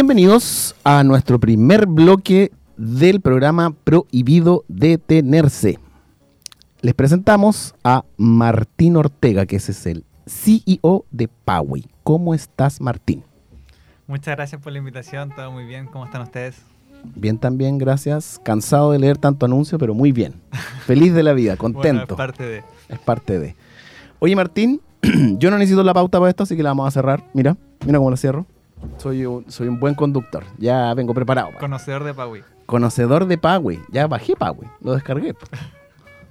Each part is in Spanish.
Bienvenidos a nuestro primer bloque del programa Prohibido Detenerse. Les presentamos a Martín Ortega, que ese es el CEO de Poway. ¿Cómo estás, Martín? Muchas gracias por la invitación, todo muy bien. ¿Cómo están ustedes? Bien también, gracias. Cansado de leer tanto anuncio, pero muy bien. Feliz de la vida, contento. es parte de. Es parte de. Oye, Martín, yo no necesito la pauta para esto, así que la vamos a cerrar. Mira, mira cómo la cierro. Soy un, soy un buen conductor. Ya vengo preparado. Conocedor de Paui. Conocedor de Paui. Ya bajé Paui. Lo descargué.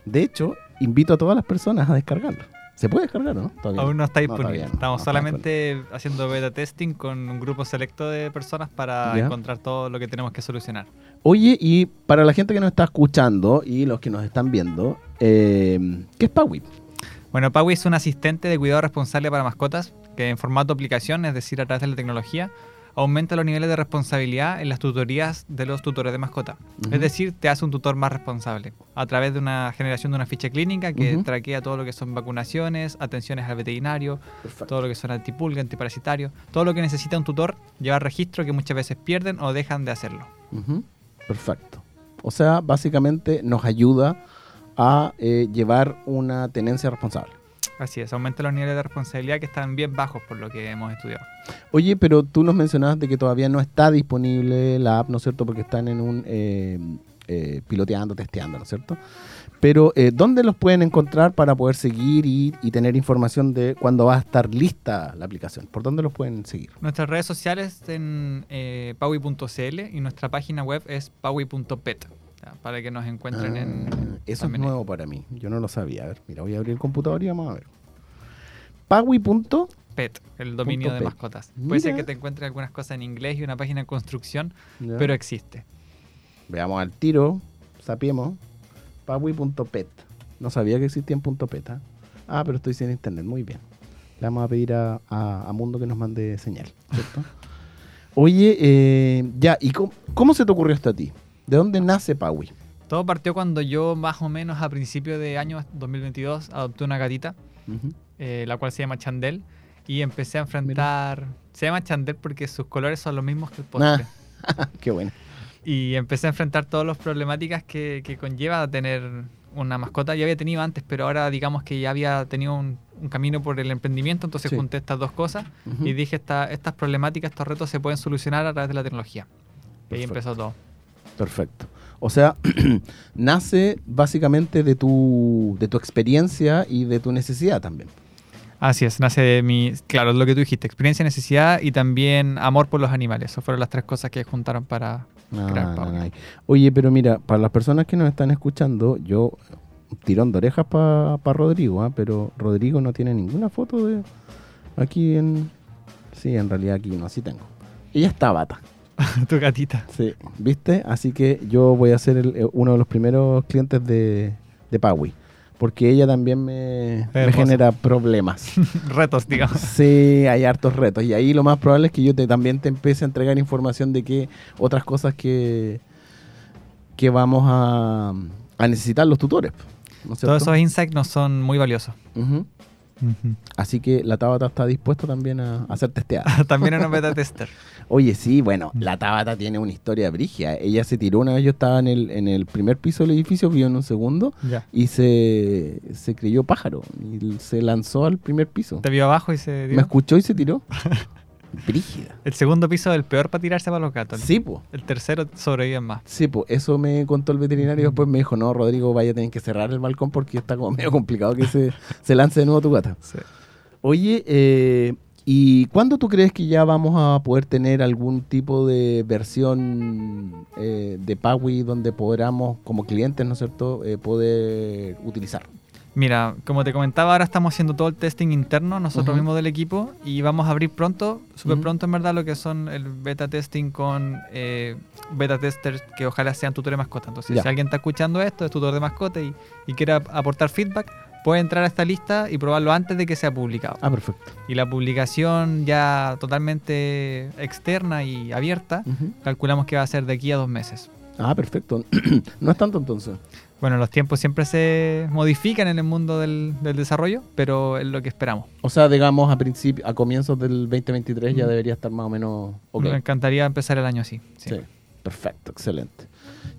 De hecho, invito a todas las personas a descargarlo. ¿Se puede descargar no? Aún no está disponible. Estamos solamente haciendo beta testing con un grupo selecto de personas para encontrar todo lo que tenemos que solucionar. Oye, y para la gente que nos está escuchando y los que nos están viendo, eh, ¿qué es Paui? Bueno, Paui es un asistente de cuidado responsable para mascotas que en formato aplicación, es decir, a través de la tecnología, aumenta los niveles de responsabilidad en las tutorías de los tutores de mascota. Es decir, te hace un tutor más responsable a través de una generación de una ficha clínica que traquea todo lo que son vacunaciones, atenciones al veterinario, todo lo que son antipulga, antiparasitario, todo lo que necesita un tutor llevar registro que muchas veces pierden o dejan de hacerlo. Perfecto. O sea, básicamente nos ayuda a eh, llevar una tenencia responsable. Así es, aumenta los niveles de responsabilidad que están bien bajos por lo que hemos estudiado. Oye, pero tú nos mencionabas de que todavía no está disponible la app, ¿no es cierto? Porque están en un eh, eh, piloteando, testeando, ¿no es cierto? Pero eh, ¿dónde los pueden encontrar para poder seguir y, tener información de cuándo va a estar lista la aplicación? ¿Por dónde los pueden seguir? Nuestras redes sociales en eh, paui.cl y nuestra página web es paui.pet para que nos encuentren en... Ah, eso es nuevo para mí, yo no lo sabía. A ver, mira, voy a abrir el computador y vamos a ver. Pawi.pet, el dominio de mascotas. Puede ser que te encuentres algunas cosas en inglés y una página en construcción, pero existe. Veamos al tiro, sapiemos. Pawi.pet. No sabía que existía en .pet. ¿ah? ¿ah? pero estoy sin internet, muy bien. Le vamos a pedir a, Mundo que nos mande señal, ¿cierto? Oye, eh, ya, ¿y cómo, se te ocurrió esto a ti? ¿De dónde nace Paui? Todo partió cuando yo más o menos a principios de año 2022 adopté una gatita, eh, la cual se llama Chandel, y empecé a enfrentar... Se llama Chandel porque sus colores son los mismos que el postre. Ah, qué bueno. Y empecé a enfrentar todas las problemáticas que, que, conlleva tener una mascota. Ya había tenido antes, pero ahora digamos que ya había tenido un, camino por el emprendimiento, entonces junté estas dos cosas y dije, esta, estas problemáticas, estos retos se pueden solucionar a través de la tecnología. Y ahí empezó todo. Perfecto. O sea, nace básicamente de tu, de tu experiencia y de tu necesidad también. Así es, nace de mi, claro, lo que tú dijiste, experiencia, necesidad y también amor por los animales. Esas fueron las tres cosas que juntaron para crear ah, Oye, pero mira, para las personas que nos están escuchando, yo tirón de orejas para Rodrigo, ¿ah? pero Rodrigo no tiene ninguna foto de aquí en... Sí, en realidad aquí no, sí tengo. Ella está bata. tu gatita. Sí, ¿viste? Así que yo voy a ser eh, uno de los primeros clientes de, de Paui. Porque ella también me, genera problemas. retos, digamos. Sí, hay hartos retos. Y ahí lo más probable es que yo te, también te empiece a entregar información de que otras cosas que, que vamos a, necesitar los tutores. Todos esos insights nos son muy valiosos. Así que la Tabata está dispuesta también a, a ser testeada. también en un beta tester. Oye, sí, bueno, la Tabata tiene una historia brigia. Ella se tiró una vez, yo estaba en el, en el primer piso del edificio, vio en un segundo, y se, se creyó pájaro. Y se lanzó al primer piso. Te vio abajo y se Me escuchó y se tiró. Brígida. El segundo piso es el peor para tirarse para los gatos. Sí, pues. El tercero sobrevive más. Sí, pues. Eso me contó el veterinario. Después me dijo, no, Rodrigo, vaya a tener que cerrar el balcón porque está como medio complicado que se, se lance de nuevo tu gata. Sí. Oye, eh, ¿y cuándo tú crees que ya vamos a poder tener algún tipo de versión eh, de Paui donde podamos, como clientes, ¿no es cierto?, eh, poder utilizar? Mira, como te comentaba, ahora estamos haciendo todo el testing interno nosotros mismos del equipo y vamos a abrir pronto, súper pronto en verdad, lo que son el beta testing con eh, beta testers que ojalá sean tutores de mascota. Entonces, si alguien está escuchando esto, es tutor de mascota y, y quiere aportar feedback, puede entrar a esta lista y probarlo antes de que sea publicado. Ah, perfecto. Y la publicación ya totalmente externa y abierta, calculamos que va a ser de aquí a dos meses. Ah, perfecto. no es tanto entonces. Bueno, los tiempos siempre se modifican en el mundo del, desarrollo, pero es lo que esperamos. O sea, digamos, a a comienzos del 2023 ya debería estar más o menos... Me encantaría empezar el año así. Sí, perfecto, excelente.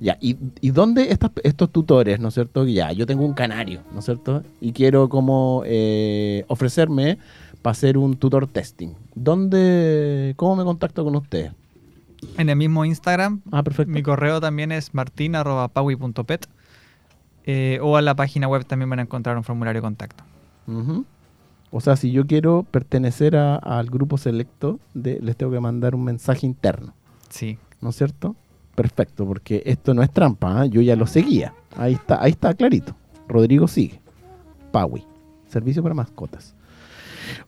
Ya, ¿y, y dónde estos tutores, ¿no es cierto? Ya, yo tengo un canario, ¿no es cierto? Y quiero como eh, ofrecerme para hacer un tutor testing. ¿Dónde, cómo me contacto con ustedes? En el mismo Instagram. Ah, perfecto. Mi correo también es martin.pawi.pet eh, o a la página web también van a encontrar un formulario de contacto. O sea, si yo quiero pertenecer al grupo selecto, de, les tengo que mandar un mensaje interno. Sí. ¿No es cierto? Perfecto, porque esto no es trampa, ¿ah? yo ya lo seguía. Ahí está, ahí está clarito. Rodrigo sigue. Pawi, servicio para mascotas.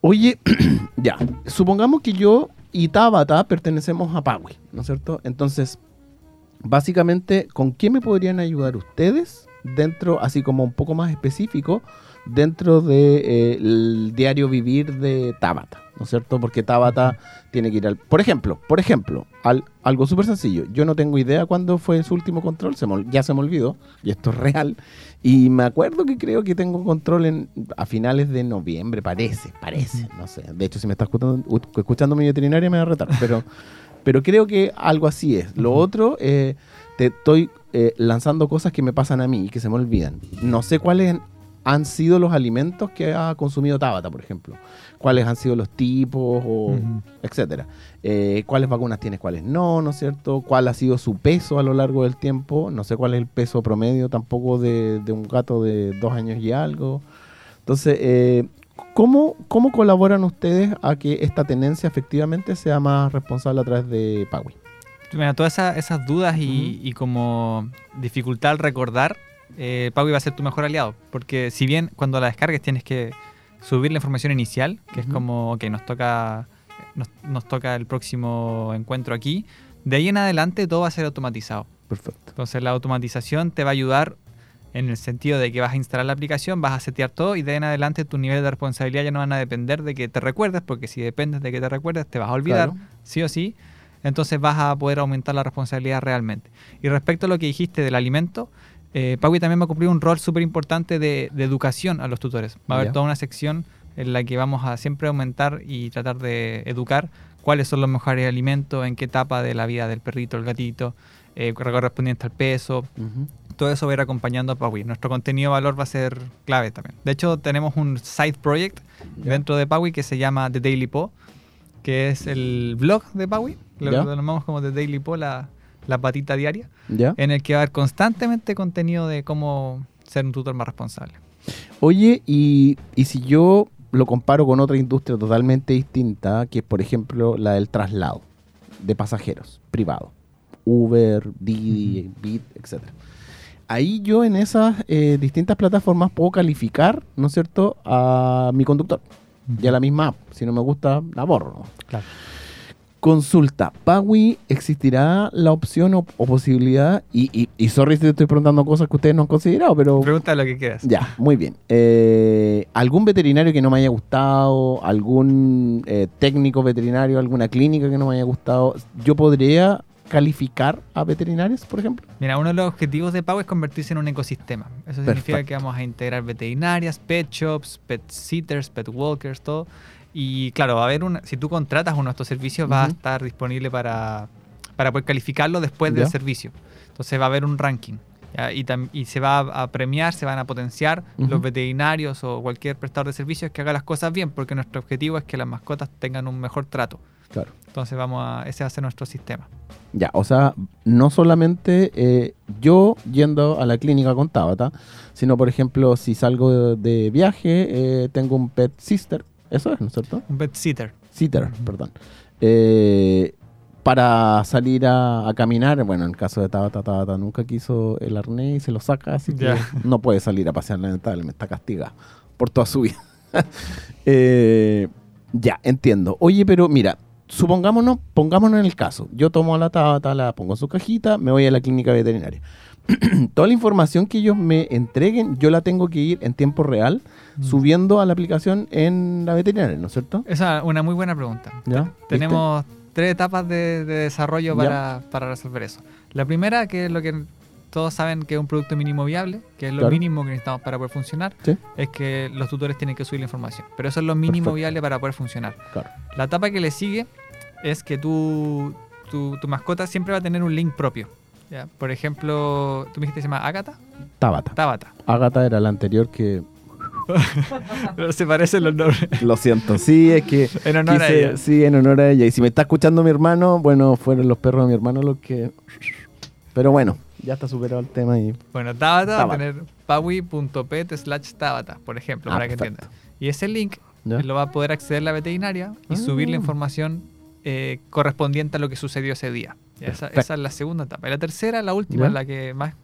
Oye, ya, supongamos que yo y Tabata pertenecemos a Pawi, ¿no es cierto? Entonces, básicamente, ¿con qué me podrían ayudar ustedes dentro, así como un poco más específico, dentro del de, diario vivir de Tabata, ¿no es cierto? Porque Tabata tiene que ir al... Por ejemplo, por ejemplo, al, algo súper sencillo. Yo no tengo idea cuándo fue su último control, se ya se me olvidó, y esto es real. Y me acuerdo que creo que tengo control en, a finales de noviembre, parece, parece, no sé. De hecho, si me está escuchando, escuchando mi veterinaria me va a retar, pero, pero creo que algo así es. Lo otro, eh, te estoy eh, lanzando cosas que me pasan a mí y que se me olvidan. No sé cuáles han sido los alimentos que ha consumido Tabata, por ejemplo. Cuáles han sido los tipos, o, etcétera. Eh, cuáles vacunas tienes, cuáles no, ¿no es cierto? Cuál ha sido su peso a lo largo del tiempo. No sé cuál es el peso promedio tampoco de, un gato de dos años y algo. Entonces, eh, ¿cómo, ¿cómo colaboran ustedes a que esta tenencia efectivamente sea más responsable a través de Paui? Mira, todas esas, dudas y, como dificultad al recordar, eh, Paui va a ser tu mejor aliado. Porque si bien cuando la descargues tienes que subir la información inicial, que es como, que nos toca, nos, toca el próximo encuentro aquí, de ahí en adelante todo va a ser automatizado. Perfecto. Entonces la automatización te va a ayudar en el sentido de que vas a instalar la aplicación, vas a setear todo y de ahí en adelante tu nivel de responsabilidad ya no van a depender de que te recuerdes, porque si dependes de que te recuerdes te vas a olvidar, sí o sí entonces vas a poder aumentar la responsabilidad realmente. Y respecto a lo que dijiste del alimento, eh, también va a cumplir un rol súper importante de, educación a los tutores. Va a haber toda una sección en la que vamos a siempre aumentar y tratar de educar cuáles son los mejores alimentos, en qué etapa de la vida del perrito, el gatito, eh, correspondiente al peso. Todo eso va a ir acompañando a Paui. Nuestro contenido de valor va a ser clave también. De hecho, tenemos un side project dentro de Paui que se llama The Daily Po, que es el blog de Paui lo, llamamos como The Daily Po, la, patita diaria, en el que va a haber constantemente contenido de cómo ser un tutor más responsable. Oye, y, si yo lo comparo con otra industria totalmente distinta, que es por ejemplo la del traslado de pasajeros privado, Uber, Didi, Bit, etc. Ahí yo en esas eh, distintas plataformas puedo calificar, ¿no es cierto?, a mi conductor. Y a la misma app. Si no me gusta, la borro. Claro. Consulta, ¿Pawi existirá la opción o, posibilidad? Y, y, y, sorry si te estoy preguntando cosas que ustedes no han considerado, pero... Pregunta lo que quieras. Ya, muy bien. Eh, ¿Algún veterinario que no me haya gustado? ¿Algún eh, técnico veterinario? ¿Alguna clínica que no me haya gustado? ¿Yo podría calificar a veterinarios, por ejemplo? Mira, uno de los objetivos de Pawi es convertirse en un ecosistema. Eso significa que vamos a integrar veterinarias, pet shops, pet sitters, pet walkers, todo y claro, va a haber una, si tú contratas uno de estos servicios, va a estar disponible para, para poder calificarlo después del servicio. Entonces va a haber un ranking. Y, y, se va a premiar, se van a potenciar los veterinarios o cualquier prestador de servicios que haga las cosas bien, porque nuestro objetivo es que las mascotas tengan un mejor trato. Claro. Entonces vamos a, ese va a ser nuestro sistema. Ya, o sea, no solamente eh, yo yendo a la clínica con Tabata, sino por ejemplo, si salgo de, viaje, eh, tengo un pet sister eso es, ¿no es cierto? Un pet sitter. Sitter, perdón. Eh, para salir a, caminar, bueno, en el caso de Tabata, Tabata nunca quiso el arnés y se lo saca, así que no puede salir a pasear, me está castigada por toda su vida. Eh, ya, entiendo. Oye, pero mira, supongámonos, pongámonos en el caso. Yo tomo a la Tabata, la pongo en su cajita, me voy a la clínica veterinaria. toda la información que ellos me entreguen, yo la tengo que ir en tiempo real mm. subiendo a la aplicación en la veterinaria, ¿no es cierto? Esa es una muy buena pregunta. Tenemos tres etapas de, desarrollo para, resolver eso. La primera, que es lo que todos saben que es un producto mínimo viable, que es lo Claro. mínimo que necesitamos para poder funcionar, Sí. es que los tutores tienen que subir la información. Pero eso es lo mínimo Perfecto. viable para poder funcionar. Claro. La etapa que le sigue es que tú, tu, tu mascota siempre va a tener un link propio. ¿Ya? Por ejemplo, tú me dijiste que se llama Agatha, Tabata. Tabata. Ágata era la anterior que. Pero se parecen los nombres. Lo siento, sí, es que. En honor a ella. Sí, en honor a ella. Y si me está escuchando mi hermano, bueno, fueron los perros de mi hermano los que. Pero bueno, ya está superado el tema y. Bueno, Tabata va a tener pawi.pet slash Tabata, por ejemplo, Ah, para que entiendan. Y ese link ¿ya? lo va a poder acceder la veterinaria y Ah. subir la información eh, correspondiente a lo que sucedió ese día. Esa, es la segunda etapa. Y la tercera, la última, ¿Ya? la que más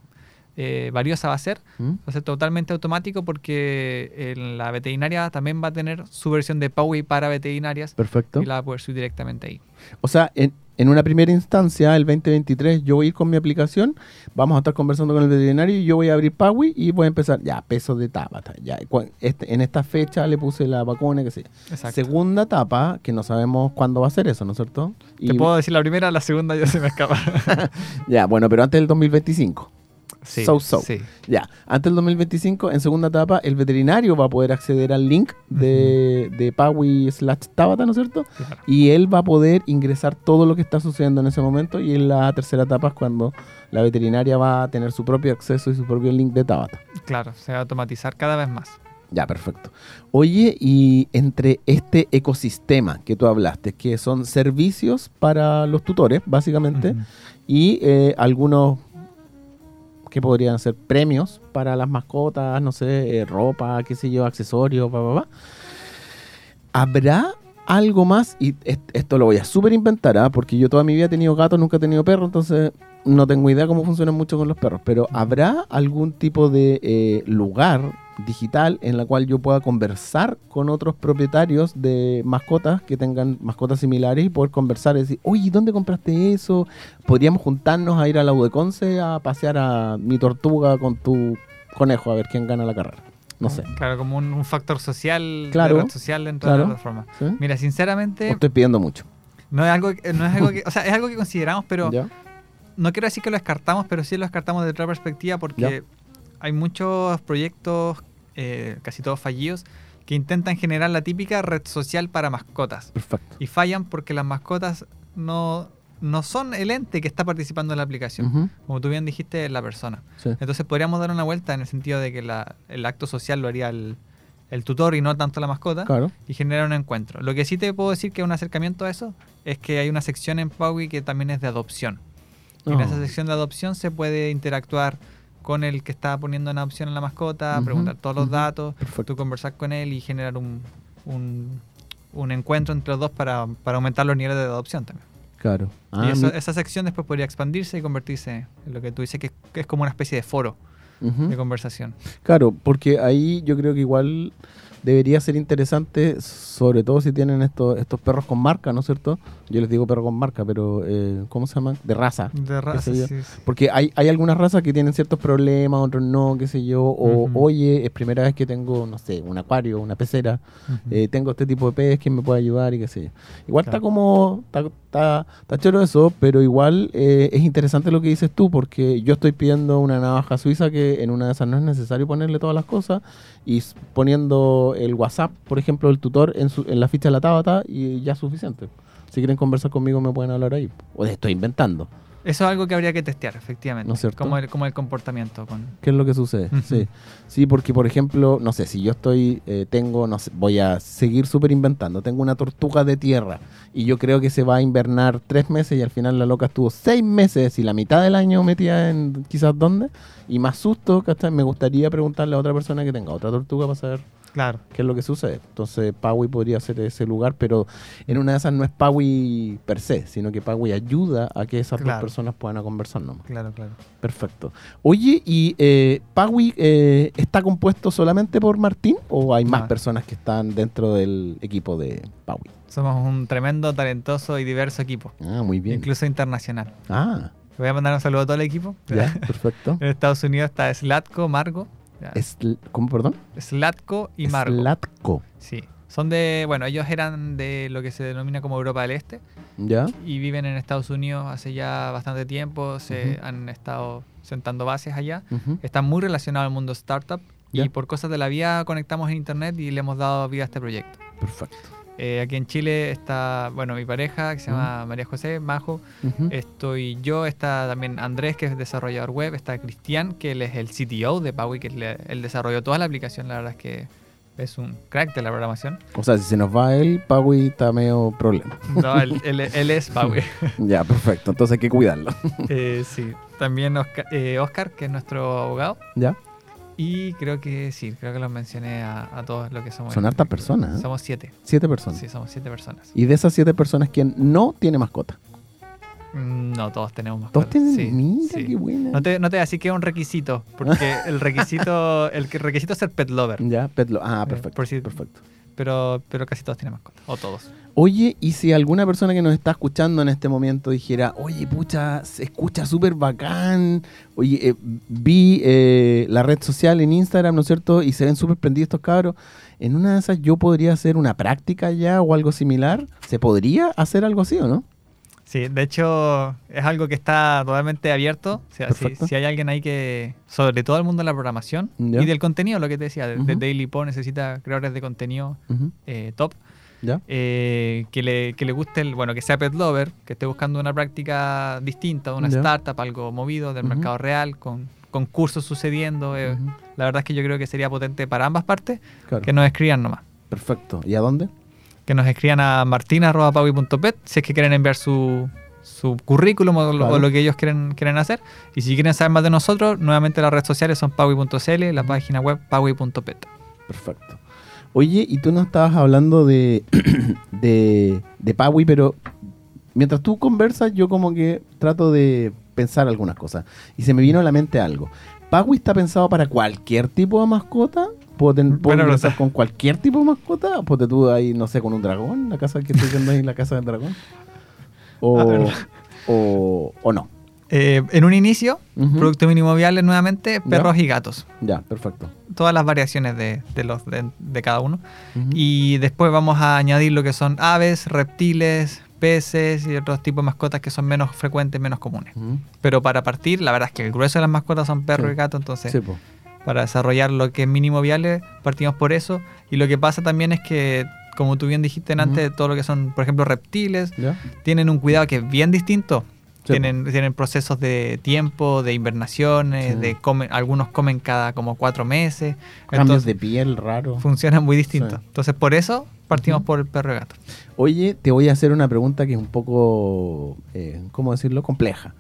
eh, valiosa va a ser, ¿Mm? va a ser totalmente automático porque en la veterinaria también va a tener su versión de Pawi para veterinarias Perfecto. y la va a poder subir directamente ahí. O sea, en, en una primera instancia, el 2023, yo voy a ir con mi aplicación, vamos a estar conversando con el veterinario y yo voy a abrir Pawi y voy a empezar, ya, peso de Tabata, ya, este- en esta fecha le puse la vacuna, que sé. yo. Segunda etapa, que no sabemos cuándo va a ser eso, ¿no es cierto? Te Y- puedo decir la primera, la segunda ya se me escapa. Ya, bueno, pero antes del 2025. Sí, So, so. sí. Ya, antes del 2025, en segunda etapa, el veterinario va a poder acceder al link de, de Pawi slash Tabata, ¿no es cierto? claro. Y él va a poder ingresar todo lo que está sucediendo en ese momento. Y en la tercera etapa es cuando la veterinaria va a tener su propio acceso y su propio link de Tabata. Claro, se va a automatizar cada vez más. Ya, perfecto. Oye, y entre este ecosistema que tú hablaste, que son servicios para los tutores, básicamente, y eh, algunos que podrían ser premios para las mascotas, no sé, eh, ropa, qué sé yo, accesorios, pa. ¿Habrá algo más? Y est- esto lo voy a súper inventar, ¿ah? porque yo toda mi vida he tenido gatos, nunca he tenido perros, entonces no tengo idea cómo funcionan mucho con los perros. Pero ¿habrá algún tipo de eh, lugar digital en la cual yo pueda conversar con otros propietarios de mascotas que tengan mascotas similares y poder conversar y decir, oye, ¿dónde compraste eso? Podríamos juntarnos a ir a la Udeconce a pasear a mi tortuga con tu conejo a ver quién gana la carrera. No sé. Claro, como un, un factor social, Claro, de red social dentro claro. de la plataforma. ¿Sí? Mira, ¿O sinceramente, estoy pidiendo mucho. no es algo, que- no es algo que, o sea, es algo que consideramos, pero ¿Ya? no quiero decir que lo descartamos, pero sí lo descartamos desde otra perspectiva porque hay muchos proyectos, eh, casi todos fallidos, que intentan generar la típica red social para mascotas. Perfecto. Y fallan porque las mascotas no, no son el ente que está participando en la aplicación. Como tú bien dijiste, la persona. sí. Entonces podríamos dar una vuelta en el sentido de que la- el acto social lo haría el, el tutor y no tanto la mascota Claro. y generar un encuentro. Lo que sí te puedo decir que es un acercamiento a eso es que hay una sección en Paui que también es de adopción. Y en Oh. esa sección de adopción se puede interactuar con el que está poniendo en adopción a la mascota, preguntar todos los datos, Perfecto. tú conversar con él y generar un, un, un encuentro entre los dos para, para aumentar los niveles de adopción también. Claro. Ah, y eso- mi- esa sección después podría expandirse y convertirse en lo que tú dices que, que es como una especie de foro de conversación. Claro, porque ahí yo creo que igual debería ser interesante, sobre todo si tienen estos, estos perros con marca, ¿no es cierto? Yo les digo perro con marca, pero eh, ¿cómo se llaman? De raza. De raza, sí, sí. Porque hay, hay algunas razas que tienen ciertos problemas, otros no, qué sé yo. O, oye, es primera vez que tengo, no sé, un acuario, una pecera. Eh, tengo este tipo de pez, ¿quién me puede ayudar? Y qué sé yo. Igual está como, está, está, está choro eso, pero igual eh, es interesante lo que dices tú, porque yo estoy pidiendo una navaja suiza que en una de esas no es necesario ponerle todas las cosas, y poniendo el WhatsApp, por ejemplo, el tutor en, su- en la ficha de la Tabata, y ya es suficiente. Si quieren conversar conmigo me pueden hablar ahí. O estoy inventando. Eso es algo que habría que testear, efectivamente. ¿No es cierto? Como el, como el comportamiento. Con... ¿Qué es lo que sucede? Sí. Sí, porque por ejemplo, no sé, si yo estoy, eh, tengo, no sé, voy a seguir súper inventando, tengo una tortuga de tierra y yo creo que se va a invernar tres meses y al final la loca estuvo seis meses y la mitad del año metida en quizás dónde y más susto, ¿cachai? Me gustaría preguntarle a otra persona que tenga otra tortuga para saber Claro. qué es lo que sucede. Entonces, Paui podría ser ese lugar, pero en una de esas no es Paui per se, sino que Paui ayuda a que esas Claro. dos personas puedan conversar nomás. Claro, claro. Perfecto. Oye, ¿y eh, Paui eh, está compuesto solamente por Martín o hay más personas que están dentro del equipo de Paui? Somos un tremendo, talentoso y diverso equipo. Ah, muy bien. Incluso internacional. Ah, Voy a mandar un saludo a todo el equipo. ya, perfecto. En Estados Unidos está Slatko, Margo. Esl- ¿Cómo, perdón? Slatko y Margo. Slatko. Sí. Son de, bueno, ellos eran de lo que se denomina como Europa del Este ¿Ya? y viven en Estados Unidos hace ya bastante tiempo, se han estado sentando bases allá. Están muy relacionados al mundo startup Ya. y por cosas de la vida conectamos en internet y le hemos dado vida a este proyecto. Perfecto. Eh, aquí en Chile está, bueno, mi pareja que se llama María José, Majo, estoy yo, está también Andrés, que es desarrollador web, está Cristian, que él es el CTO de Paui, que le- él desarrolló toda la aplicación, la verdad es que es un crack de la programación. O sea, si se nos va él, Paui está medio problema. No, él, él- él es Paui. ya, perfecto. Entonces hay que cuidarlo. Eh, sí, también Oscar, eh, Oscar, que es nuestro abogado. ¿Ya? Y creo que sí, creo que los mencioné a, a todos los que somos. Son hartas personas, ¿eh? Somos siete. Siete personas. Sí, somos siete personas. Y de esas siete personas, ¿quién no tiene mascota? Mm, No, todos tenemos mascotas. Todos tienen. Sí, Mira, sí. qué buena. No te, no te voy a decir que es un requisito, porque el requisito, el requisito es ser pet lover, Ya, petlo. Ah, Eh, perfecto. por si- perfecto. Pero, pero casi todos tienen mascotas, o todos. Oye, y si alguna persona que nos está escuchando en este momento dijera, oye, pucha, se escucha súper bacán, oye, eh, vi eh, la red social en Instagram, ¿no es cierto? Y se ven súper prendidos estos cabros. En una de esas yo podría hacer una práctica ya o algo similar. ¿Se podría hacer algo así o no? Sí, de hecho es algo que está totalmente abierto. O sea, si, hay alguien ahí que, sobre todo el mundo de la programación y del contenido, lo que te decía, de. Daily Po necesita creadores de contenido eh, top. Eh, que, le, que le guste, el, bueno, que sea pet lover, que esté buscando una práctica distinta, una startup, algo movido del mercado real, con concursos sucediendo. eh, La verdad es que yo creo que sería potente para ambas partes claro. que nos escriban nomás. Perfecto. ¿Y a dónde? Que nos escriban a martina.paui.pet si es que quieren enviar su, su currículum o, lo- Claro. o lo que ellos quieren, quieren hacer. Y si quieren saber más de nosotros, nuevamente las redes sociales son paui.cl, la página web paui.pet. Perfecto. Oye, y tú no estabas hablando de, de, de Paui, pero mientras tú conversas, yo como que trato de pensar algunas cosas. Y se me vino a la mente algo. ¿Paui está pensado para cualquier tipo de mascota? ¿Puedo, ten- puedo pregunta. con cualquier tipo de mascota? ¿Ponte tú ahí, no sé, con un dragón? ¿La casa que estoy viendo ahí, la casa del dragón? ¿O, Ah, o, o no? Eh, en un inicio, Ujú. producto mínimo viable nuevamente, perros y gatos. Ya, perfecto. Todas las variaciones de, de los, de, de cada uno. Ujú. Y después vamos a añadir lo que son aves, reptiles, peces y otros tipos de mascotas que son menos frecuentes, menos comunes. Ujú. Pero para partir, la verdad es que el grueso de las mascotas son perros Sí. y gatos, entonces Sí. Para desarrollar lo que es mínimo viable, partimos por eso. Y lo que pasa también es que, como tú bien dijiste antes, todo lo que son, por ejemplo, reptiles, ¿Ya? tienen un cuidado que es bien distinto. Sí, tienen, tienen procesos de tiempo, de invernaciones, Sí. de comen, algunos comen cada como cuatro meses. Cambios Entonces, de piel raro. funcionan muy distintos. Sí. Entonces, por eso partimos por el perro y gato. Oye, te voy a hacer una pregunta que es un poco, eh, ¿cómo decirlo? Compleja.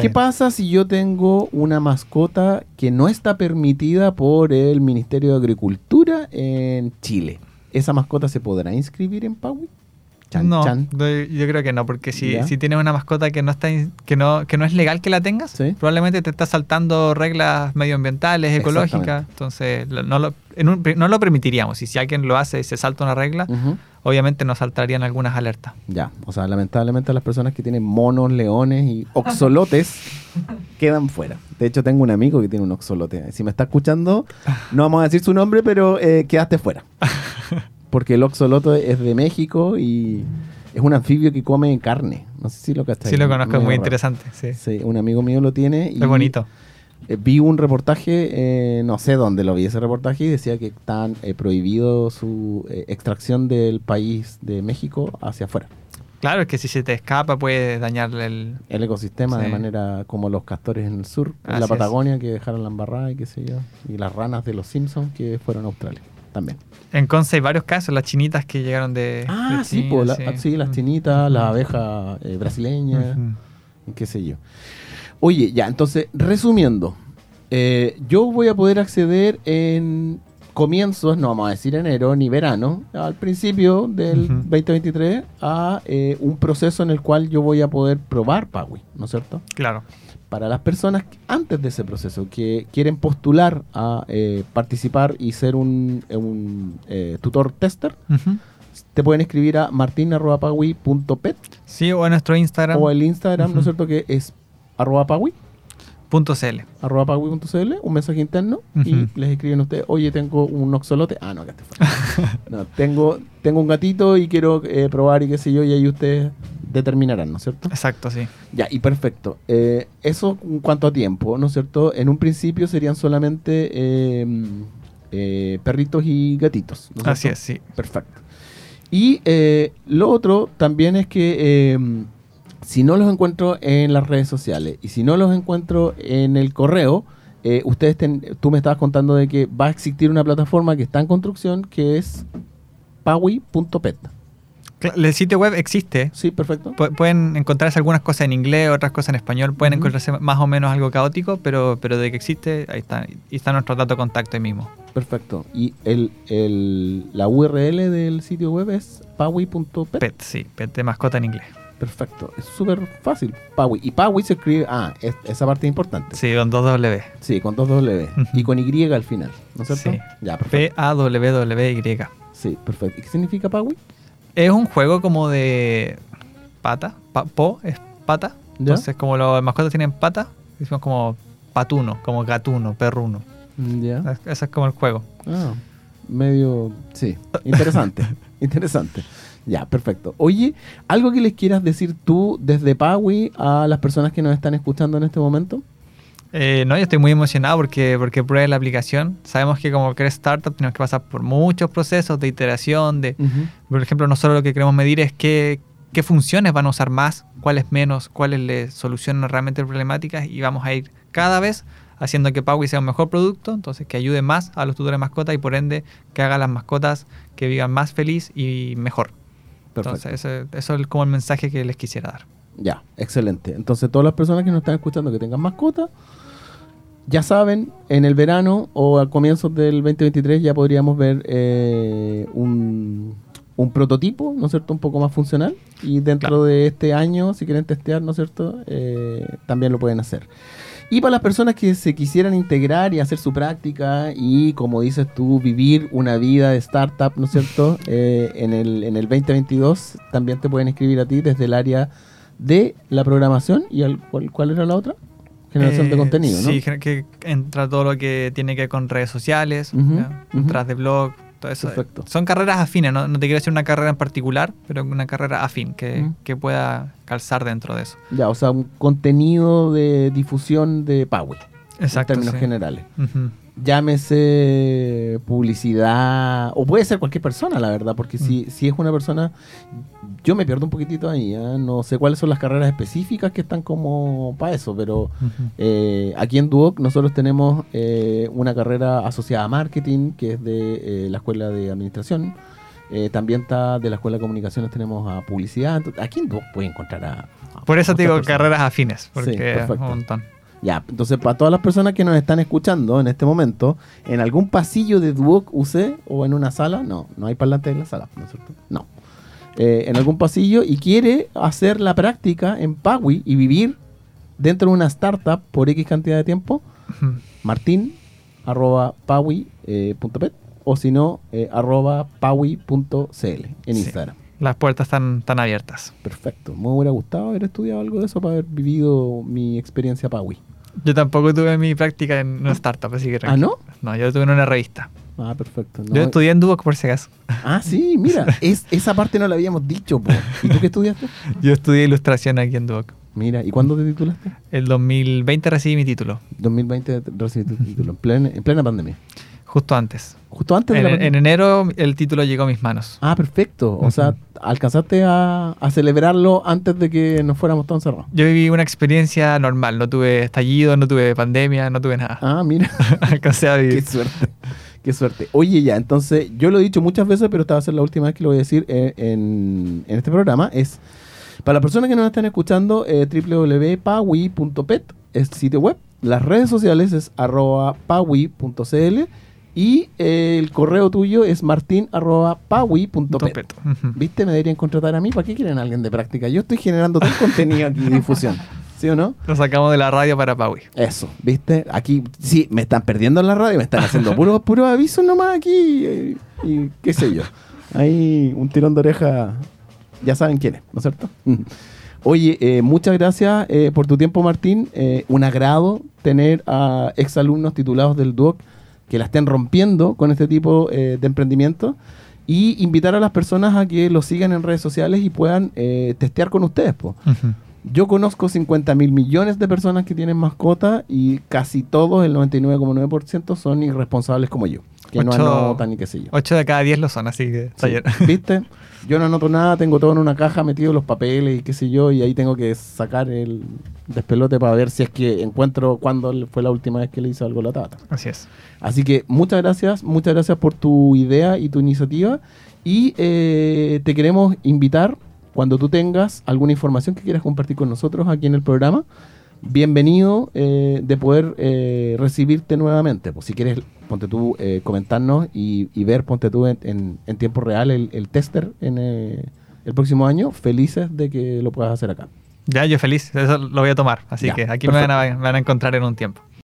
¿Qué pasa si yo tengo una mascota que no está permitida por el Ministerio de Agricultura en Chile? ¿Esa mascota se podrá inscribir en Paui? Chan, no, chan. yo creo que no, porque si, ¿Ya? si tienes una mascota que no está que no, que no es legal que la tengas, Sí. probablemente te está saltando reglas medioambientales, ecológicas. Entonces, no lo, en un- no lo permitiríamos. Y si alguien lo hace y se salta una regla, obviamente nos saltarían algunas alertas. Ya, o sea, lamentablemente las personas que tienen monos, leones y oxolotes quedan fuera. De hecho, tengo un amigo que tiene un oxolote. Si me está escuchando, no vamos a decir su nombre, pero eh, quedaste fuera. Porque el oxolote es de México y es un anfibio que come carne. No sé si lo cachai. Sí, lo conozco, es muy raro. interesante. Sí. Sí, un amigo mío lo tiene. Y Es bonito. eh, vi un reportaje, eh, no sé dónde lo vi ese reportaje, y decía que están eh, prohibido su eh, extracción del país de México hacia afuera. Claro, es que si se te escapa puede dañarle el... el ecosistema de Sí. manera como los castores en el sur, en Así la es. Patagonia que dejaron la embarrada y qué sé yo, y las ranas de los Simpsons que fueron a Australia también. En Conce hay varios casos, las chinitas que llegaron de... Ah, de sí, China, po, la- sí. sí, las chinitas, las abejas eh, brasileñas, y qué sé yo. Oye, ya, entonces, resumiendo, eh, yo voy a poder acceder en comienzos, no vamos a decir enero ni verano, al principio del Ujú. 2023, a eh, un proceso en el cual yo voy a poder probar Paui, ¿no es cierto? Claro. para las personas que- antes de ese proceso que quieren postular a eh, participar y ser un, un, eh, tutor tester, te pueden escribir a martin.paui.pet Sí, o en nuestro Instagram. o el Instagram, ¿no es cierto? Que es arroba paui. arroba pawi.cl, un mensaje interno y les escriben a ustedes, oye, tengo un oxolote. Ah, no, que te no, tengo, tengo un gatito y quiero eh, probar y qué sé yo, y ahí ustedes determinarán, ¿no es cierto? Exacto, sí. Ya, y perfecto. Eh, eso en cuanto a tiempo, ¿no es cierto? En un principio serían solamente eh, perritos y gatitos. ¿no es Así cierto? es, sí. Perfecto. Y lo otro también es que si no los encuentro en las redes sociales y si no los encuentro en el correo, eh, ustedes ten- tú me estabas contando de que va a existir una plataforma que está en construcción que es pawi.pet. El sitio web existe. Sí, perfecto. Pu- pueden encontrarse algunas cosas en inglés, otras cosas en español. Pueden encontrarse más o menos algo caótico, pero, pero de que existe, ahí está. Y está nuestro dato de contacto ahí mismo. Perfecto. Y el, el- la URL del sitio web es pawi.pet. Pet, sí. Pet de mascota en inglés. Perfecto. Es súper fácil. Pawi. Y Pawi se escribe. Ah, es- esa parte es importante. Sí, con dos W. Sí, con dos W. Y con Y al final. ¿No es cierto? Sí. Ya, perfecto. P-A-W-W-Y. Sí, perfecto. ¿Y qué significa Pawi? Es un juego como de pata. Pa- po es pata. ¿Ya? Entonces, como los mascotas tienen pata, decimos como patuno, como gatuno, perruno. Ya. Es- Ese es como el juego. Ah, medio. Sí. Interesante. interesante. Ya, perfecto. Oye, ¿algo que les quieras decir tú desde Pawi a las personas que nos están escuchando en este momento? Eh, no, yo estoy muy emocionado porque, porque pruebe la aplicación. Sabemos que como eres startup tenemos que pasar por muchos procesos de iteración, de, por ejemplo, nosotros lo que queremos medir es qué, qué funciones van a usar más, cuáles menos, cuáles le solucionan realmente problemáticas y vamos a ir cada vez haciendo que Paui sea un mejor producto, entonces que ayude más a los tutores de mascotas y por ende que haga las mascotas que vivan más feliz y mejor. Perfecto. Entonces eso, eso es como el mensaje que les quisiera dar. Ya, excelente. Entonces, todas las personas que nos están escuchando que tengan mascota, ya saben, en el verano o al comienzo del 2023 ya podríamos ver eh, un, un prototipo, ¿no es cierto?, un poco más funcional. Y dentro Claro. de este año, si quieren testear, ¿no es cierto?, Eh, también lo pueden hacer. Y para las personas que se quisieran integrar y hacer su práctica y, como dices tú, vivir una vida de startup, ¿no es cierto? Eh, en, el, en el 2022 también te pueden escribir a ti desde el área de la programación. ¿Y al, cuál, cuál era la otra? Generación de Eh, contenido, ¿no? Sí, que entra todo lo que tiene que ver con redes sociales, entras de blog, todo eso. Perfecto. Son carreras afines, ¿no? no te quiero decir una carrera en particular, pero una carrera afín que, Ujú. que pueda calzar dentro de eso. Ya, o sea, un contenido de difusión de Power, en Exacto. términos sí. generales. Llámese publicidad, o puede ser cualquier persona, la verdad, porque si, si es una persona, yo me pierdo un poquitito ahí, ¿ah? no sé cuáles son las carreras específicas que están como para eso, pero eh, aquí en Duoc nosotros tenemos eh, una carrera asociada a marketing, que es de eh, la Escuela de Administración. Eh, también está de la Escuela de Comunicaciones, tenemos a publicidad. Entonces, aquí en Duoc puede encontrar a... a Por eso te digo personas. carreras afines, porque Sí, un montón. Ya, entonces para todas las personas que nos están escuchando en este momento, en algún pasillo de Duoc UC o en una sala, no, no hay parlantes en la sala, ¿no es cierto? No. Eh, en algún pasillo y quiere hacer la práctica en Pawi y vivir dentro de una startup por X cantidad de tiempo, Ujú. martin arroba pawi, eh, punto pet, o si no, eh, arroba pawi.cl en Sí. Instagram. Las puertas están, están abiertas. Perfecto. Me hubiera gustado haber estudiado algo de eso para haber vivido mi experiencia Pawi. Yo tampoco tuve mi práctica en una startup, así que... ¿Ah, no? No, yo tuve en una revista. Ah, perfecto. No, Yo estudié en Duoc por si acaso. Ah, sí, mira, es, esa parte no la habíamos dicho, po. ¿Y tú qué estudiaste? Yo estudié ilustración aquí en Duoc. Mira, ¿y cuándo te titulaste? El 2020 recibí mi título, 2020 recibiste tu título, en plena, en plena pandemia. justo antes. Justo antes de En, la en pandemia. enero el título llegó a mis manos. Ah, perfecto. O sea, alcanzaste a, a celebrarlo antes de que nos fuéramos todos encerrados. Yo viví una experiencia normal, no tuve estallido, no tuve pandemia, no tuve nada. Ah, mira, Alcancé a qué vivir. suerte. Qué suerte. Oye, ya, entonces, yo lo he dicho muchas veces, pero esta va a ser la última vez que lo voy a decir eh, en, en este programa. Es, para las personas que nos están escuchando, eh, www.pawi.pet es sitio web. Las redes sociales es arroba pawi.cl y eh, el correo tuyo es martin arroba pawi.pet. Topeto. Ujú. ¿Viste? Me deberían contratar a mí. ¿Para qué quieren a alguien de práctica? Yo estoy generando todo el contenido aquí de difusión. ¿Sí o no? Lo sacamos de la radio para Paui. Eso, ¿viste? Aquí sí, me están perdiendo en la radio, me están haciendo puros puro avisos nomás aquí eh, y, qué sé yo. Hay un tirón de oreja, ya saben quién es, ¿no es cierto? Oye, eh, muchas gracias eh, por tu tiempo, Martín. Eh, un agrado tener a exalumnos titulados del DUOC que la estén rompiendo con este tipo de emprendimiento y invitar a las personas a que lo sigan en redes sociales y puedan testear con ustedes. Yo conozco 50 mil millones de personas que tienen mascota y casi todos, el 99,9%, son irresponsables como yo que no anotan ni qué sé yo. 8 de cada 10 lo son, así que ¿Viste? Yo no anoto nada, tengo todo en una caja metido los papeles y qué sé yo, y ahí tengo que sacar el despelote para ver si es que encuentro cuándo fue la última vez que le hice algo a la tata. Así es. Así que muchas gracias, muchas gracias por tu idea y tu iniciativa. Y eh, te queremos invitar cuando tú tengas alguna información que quieras compartir con nosotros aquí en el programa bienvenido eh, de poder eh, recibirte nuevamente. Pues si quieres, ponte tú, eh, comentarnos y, ver, ponte tú en, tiempo real el, tester en el próximo año, felices de que lo puedas hacer acá. Ya, yo feliz, eso lo voy a tomar. Así que aquí me van, a, me van a encontrar en un tiempo.